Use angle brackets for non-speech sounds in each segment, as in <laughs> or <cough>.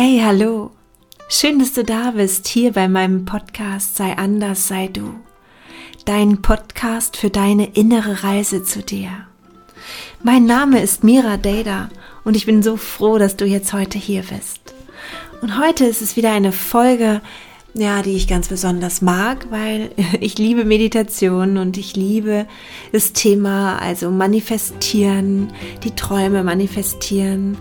Hey, hallo. Schön, dass du da bist, hier bei meinem Podcast Sei anders, sei du. Dein Podcast für deine innere Reise zu dir. Mein Name ist Mira Dada und ich bin so froh, dass du jetzt heute hier bist. Und heute ist es wieder eine Folge, ja, die ich ganz besonders mag, weil <laughs> ich liebe Meditation und ich liebe das Thema, also manifestieren, die Träume manifestieren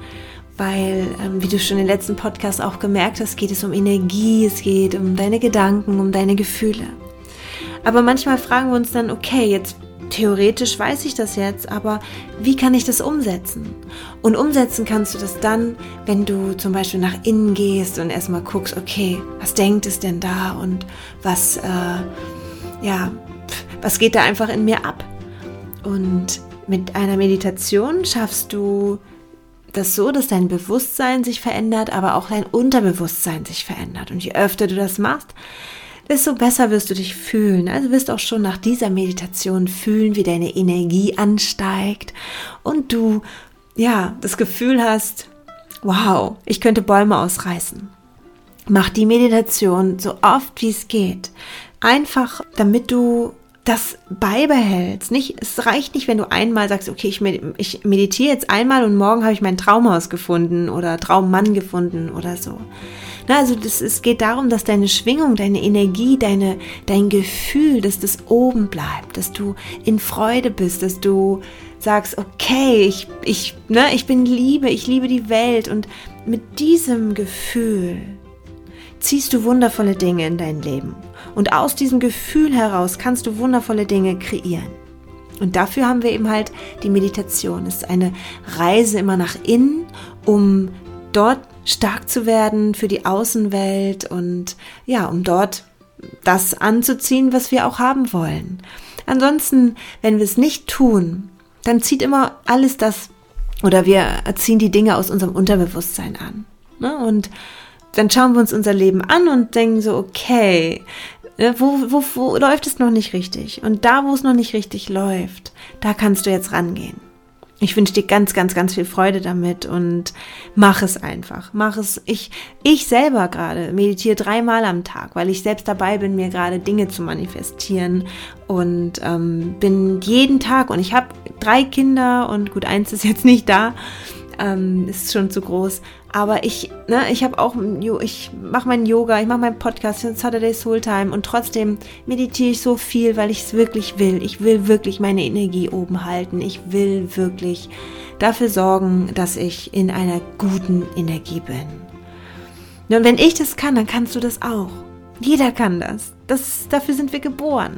weil, ähm, wie du schon im letzten Podcast auch gemerkt hast, geht es um Energie, es geht um deine Gedanken, um deine Gefühle. Aber manchmal fragen wir uns dann, okay, jetzt theoretisch weiß ich das jetzt, aber wie kann ich das umsetzen? Und umsetzen kannst du das dann, wenn du zum Beispiel nach innen gehst und erstmal guckst, okay, was denkt es denn da und was, äh, ja, was geht da einfach in mir ab? Und mit einer Meditation schaffst du das so, dass dein Bewusstsein sich verändert, aber auch dein Unterbewusstsein sich verändert. Und je öfter du das machst, desto besser wirst du dich fühlen. Also wirst auch schon nach dieser Meditation fühlen, wie deine Energie ansteigt und du, ja, das Gefühl hast, wow, ich könnte Bäume ausreißen. Mach die Meditation so oft wie es geht. Einfach, damit du das beibehältst. Nicht, es reicht nicht, wenn du einmal sagst, okay, ich, ich meditiere jetzt einmal und morgen habe ich mein Traumhaus gefunden oder Traummann gefunden oder so. Na, also das, es geht darum, dass deine Schwingung, deine Energie, deine, dein Gefühl, dass das oben bleibt, dass du in Freude bist, dass du sagst, okay, ich, ich, ne, ich bin Liebe, ich liebe die Welt und mit diesem Gefühl ziehst du wundervolle Dinge in dein Leben. Und aus diesem Gefühl heraus kannst du wundervolle Dinge kreieren. Und dafür haben wir eben halt die Meditation. Es ist eine Reise immer nach innen, um dort stark zu werden für die Außenwelt und ja, um dort das anzuziehen, was wir auch haben wollen. Ansonsten, wenn wir es nicht tun, dann zieht immer alles das oder wir ziehen die Dinge aus unserem Unterbewusstsein an. Ne? Und dann schauen wir uns unser Leben an und denken so, okay, äh, wo, wo, wo läuft es noch nicht richtig? Und da, wo es noch nicht richtig läuft, da kannst du jetzt rangehen. Ich wünsche dir ganz, ganz, ganz viel Freude damit und mach es einfach. Mach es. Ich, ich selber gerade meditiere dreimal am Tag, weil ich selbst dabei bin, mir gerade Dinge zu manifestieren und ähm, bin jeden Tag und ich habe drei Kinder und gut, eins ist jetzt nicht da, ähm, ist schon zu groß. Aber ich, ne, ich habe auch, ich mache meinen Yoga, ich mache meinen Podcast, Saturday Soul Time und trotzdem meditiere ich so viel, weil ich es wirklich will. Ich will wirklich meine Energie oben halten. Ich will wirklich dafür sorgen, dass ich in einer guten Energie bin. Und wenn ich das kann, dann kannst du das auch. Jeder kann das. das dafür sind wir geboren.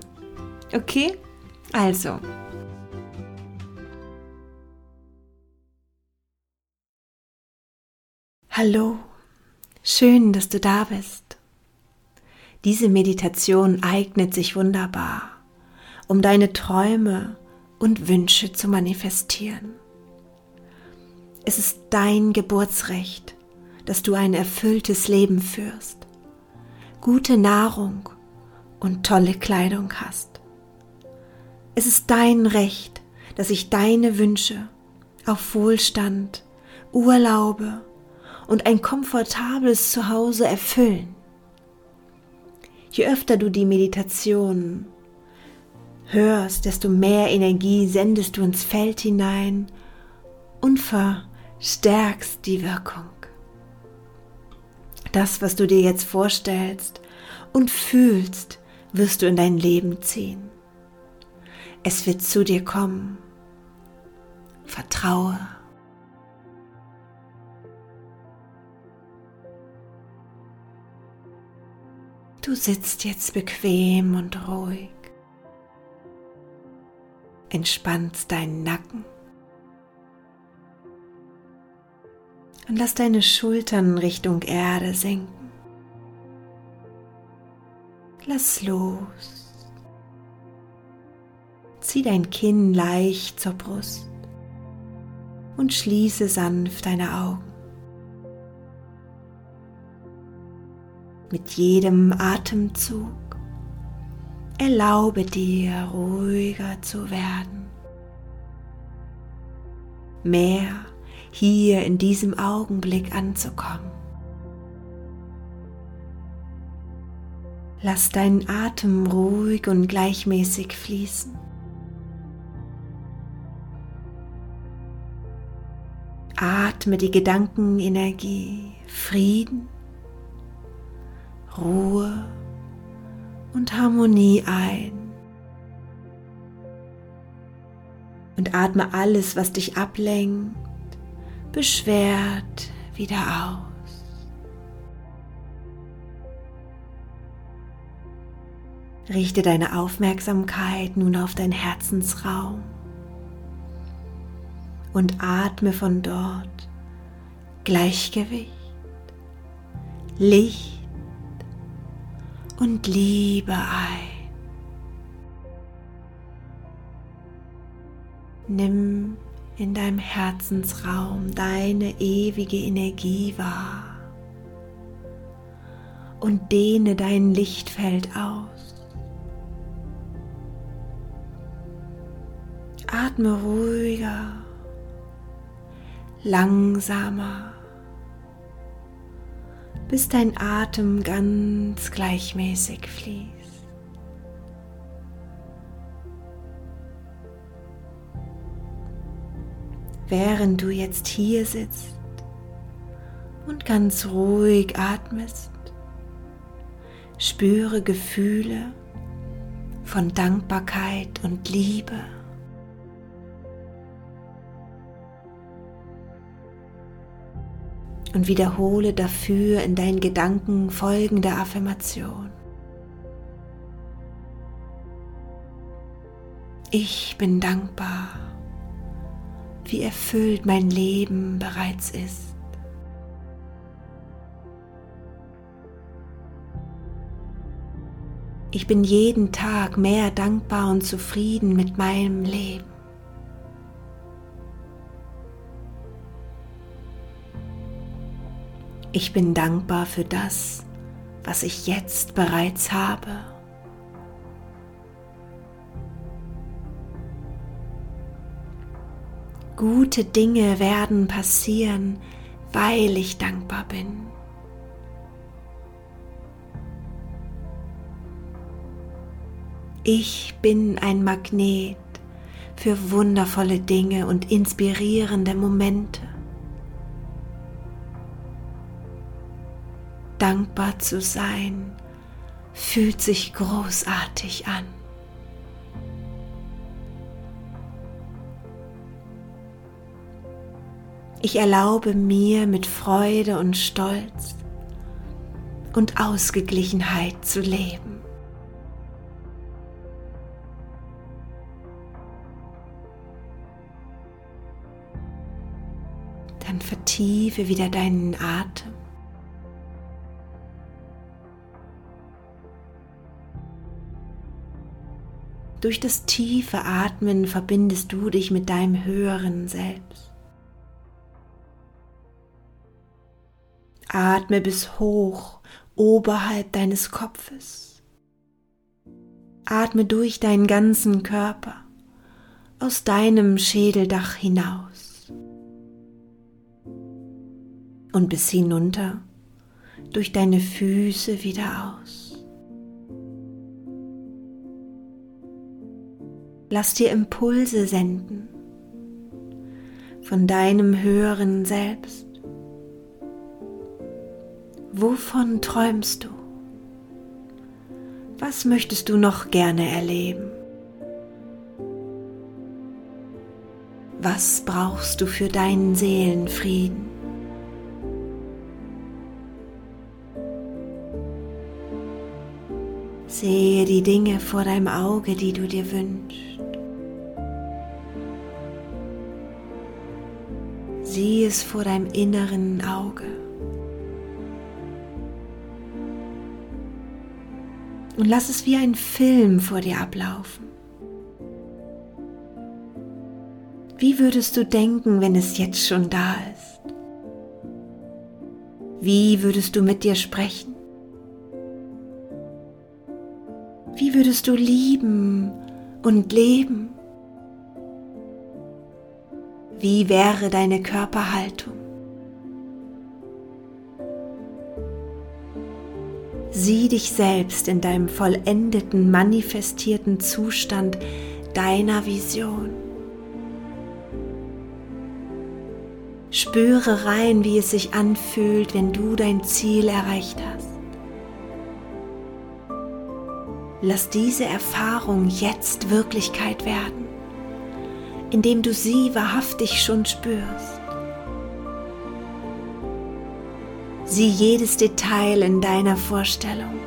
Okay? Also, Hallo, schön, dass du da bist. Diese Meditation eignet sich wunderbar, um deine Träume und Wünsche zu manifestieren. Es ist dein Geburtsrecht, dass du ein erfülltes Leben führst, gute Nahrung und tolle Kleidung hast. Es ist dein Recht, dass sich deine Wünsche auf Wohlstand, Urlaube und ein komfortables Zuhause erfüllen. Je öfter du die Meditation hörst, desto mehr Energie sendest du ins Feld hinein und verstärkst die Wirkung. Das, was du dir jetzt vorstellst und fühlst, wirst du in dein Leben ziehen. Es wird zu dir kommen. Vertraue. Du sitzt jetzt bequem und ruhig, entspannst deinen Nacken und lass deine Schultern Richtung Erde sinken. Lass los. Zieh dein Kinn leicht zur Brust und schließe sanft deine Augen. mit jedem Atemzug erlaube dir ruhiger zu werden, mehr hier in diesem Augenblick anzukommen. Lass deinen Atem ruhig und gleichmäßig fließen. Atme die Gedankenenergie, Frieden Ruhe und Harmonie ein. Und atme alles, was dich ablenkt, beschwert, wieder aus. Richte deine Aufmerksamkeit nun auf dein Herzensraum und atme von dort Gleichgewicht, Licht und Liebe ein. Nimm in deinem Herzensraum deine ewige Energie wahr und dehne dein Lichtfeld aus. Atme ruhiger langsamer, bis dein Atem ganz gleichmäßig fließt. Während du jetzt hier sitzt und ganz ruhig atmest, spüre Gefühle von Dankbarkeit und Liebe. Und wiederhole dafür in deinen Gedanken folgende Affirmation. Ich bin dankbar, wie erfüllt mein Leben bereits ist. Ich bin jeden Tag mehr dankbar und zufrieden mit meinem Leben. Ich bin dankbar für das, was ich jetzt bereits habe. Gute Dinge werden passieren, weil ich dankbar bin. Ich bin ein Magnet für wundervolle Dinge und inspirierende Momente. Dankbar zu sein, fühlt sich großartig an. Ich erlaube mir mit Freude und Stolz und Ausgeglichenheit zu leben. Dann vertiefe wieder deinen Atem. Durch das tiefe Atmen verbindest du dich mit deinem höheren Selbst. Atme bis hoch oberhalb deines Kopfes. Atme durch deinen ganzen Körper aus deinem Schädeldach hinaus und bis hinunter durch deine Füße wieder aus. Lass dir Impulse senden von deinem höheren Selbst. Wovon träumst du? Was möchtest du noch gerne erleben? Was brauchst du für deinen Seelenfrieden? Sehe die Dinge vor deinem Auge, die du dir wünschst. Sieh es vor deinem inneren Auge. Und lass es wie ein Film vor dir ablaufen. Wie würdest du denken, wenn es jetzt schon da ist? Wie würdest du mit dir sprechen? Wie würdest du lieben und leben? Wie wäre deine Körperhaltung? Sieh dich selbst in deinem vollendeten, manifestierten Zustand deiner Vision. Spüre rein, wie es sich anfühlt, wenn du dein Ziel erreicht hast. Lass diese Erfahrung jetzt Wirklichkeit werden, indem du sie wahrhaftig schon spürst. Sieh jedes Detail in deiner Vorstellung.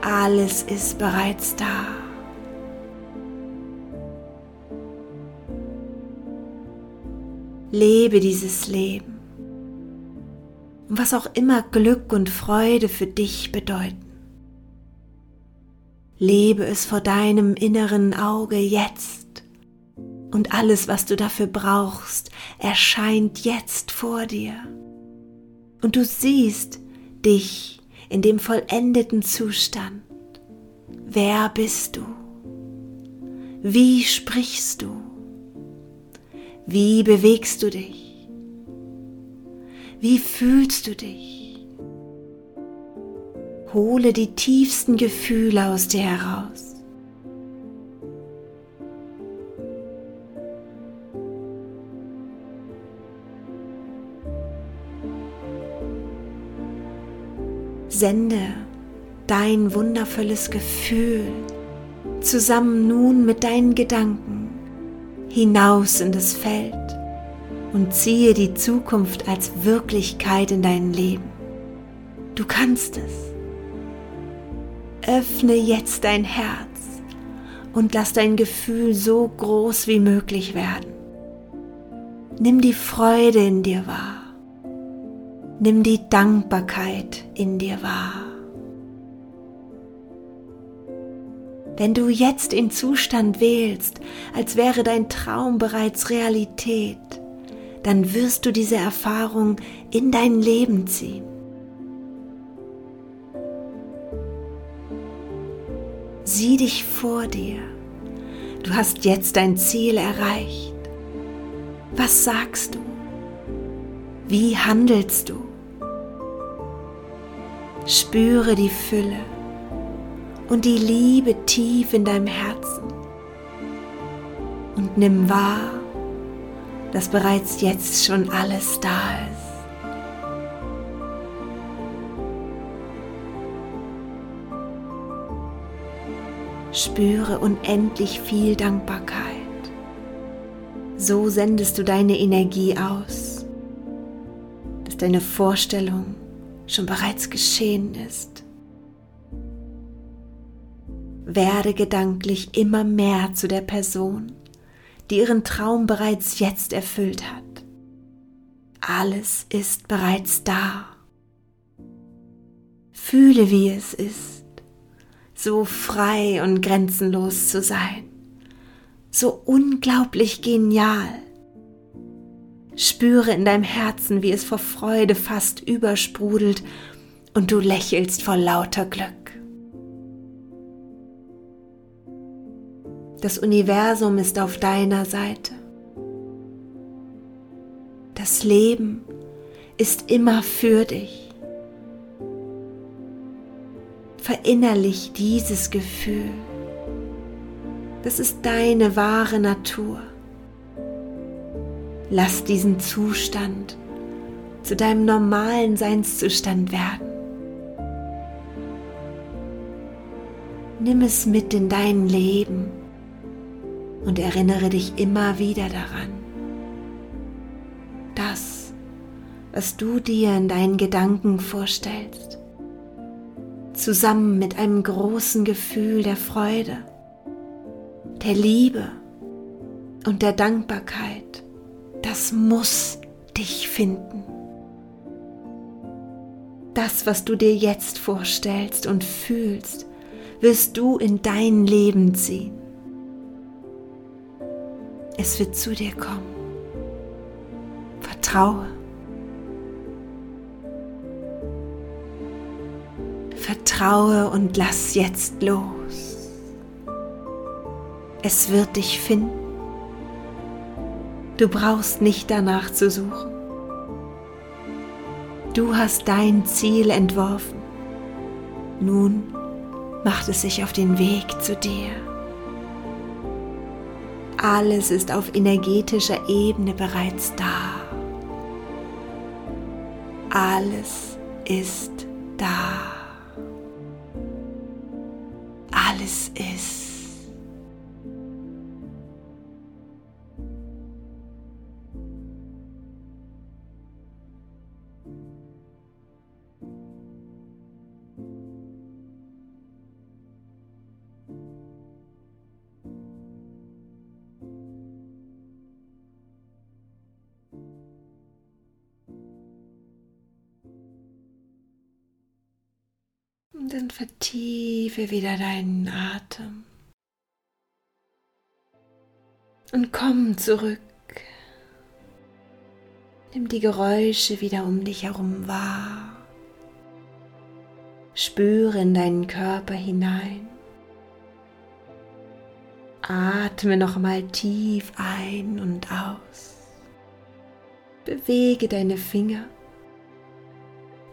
Alles ist bereits da. Lebe dieses Leben. Was auch immer Glück und Freude für dich bedeuten. Lebe es vor deinem inneren Auge jetzt. Und alles, was du dafür brauchst, erscheint jetzt vor dir. Und du siehst dich in dem vollendeten Zustand. Wer bist du? Wie sprichst du? Wie bewegst du dich? Wie fühlst du dich? Hole die tiefsten Gefühle aus dir heraus. Sende dein wundervolles Gefühl zusammen nun mit deinen Gedanken hinaus in das Feld und ziehe die Zukunft als Wirklichkeit in dein Leben. Du kannst es. Öffne jetzt dein Herz und lass dein Gefühl so groß wie möglich werden. Nimm die Freude in dir wahr. Nimm die Dankbarkeit in dir wahr. Wenn du jetzt den Zustand wählst, als wäre dein Traum bereits Realität, dann wirst du diese Erfahrung in dein Leben ziehen. Sieh dich vor dir. Du hast jetzt dein Ziel erreicht. Was sagst du? Wie handelst du? Spüre die Fülle und die Liebe tief in deinem Herzen. Und nimm wahr, dass bereits jetzt schon alles da ist. Spüre unendlich viel Dankbarkeit. So sendest du deine Energie aus, dass deine Vorstellung schon bereits geschehen ist werde gedanklich immer mehr zu der Person, die ihren Traum bereits jetzt erfüllt hat. Alles ist bereits da. Fühle, wie es ist, so frei und grenzenlos zu sein, so unglaublich genial. Spüre in deinem Herzen, wie es vor Freude fast übersprudelt und du lächelst vor lauter Glück. Das Universum ist auf deiner Seite. Das Leben ist immer für dich. Verinnerlich dieses Gefühl. Das ist deine wahre Natur. Lass diesen Zustand zu deinem normalen Seinszustand werden. Nimm es mit in dein Leben und erinnere dich immer wieder daran. Das, was du dir in deinen Gedanken vorstellst, zusammen mit einem großen Gefühl der Freude, der Liebe und der Dankbarkeit, das muss dich finden. Das, was du dir jetzt vorstellst und fühlst, wirst du in dein Leben ziehen. Es wird zu dir kommen. Vertraue. Vertraue und lass jetzt los. Es wird dich finden. Du brauchst nicht danach zu suchen. Du hast dein Ziel entworfen Nun macht es sich auf den Weg zu dir. Alles ist auf energetischer Ebene bereits da. Alles ist da. Und dann vertiefe wieder deinen Atem. Und komm zurück. Nimm die Geräusche wieder um dich herum wahr. Spüre in deinen Körper hinein. Atme nochmal tief ein und aus. Bewege deine Finger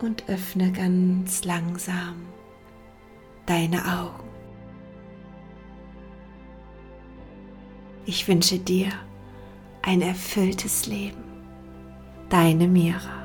und öffne ganz langsam deine Augen. Ich wünsche dir ein erfülltes Leben. Deine Mira.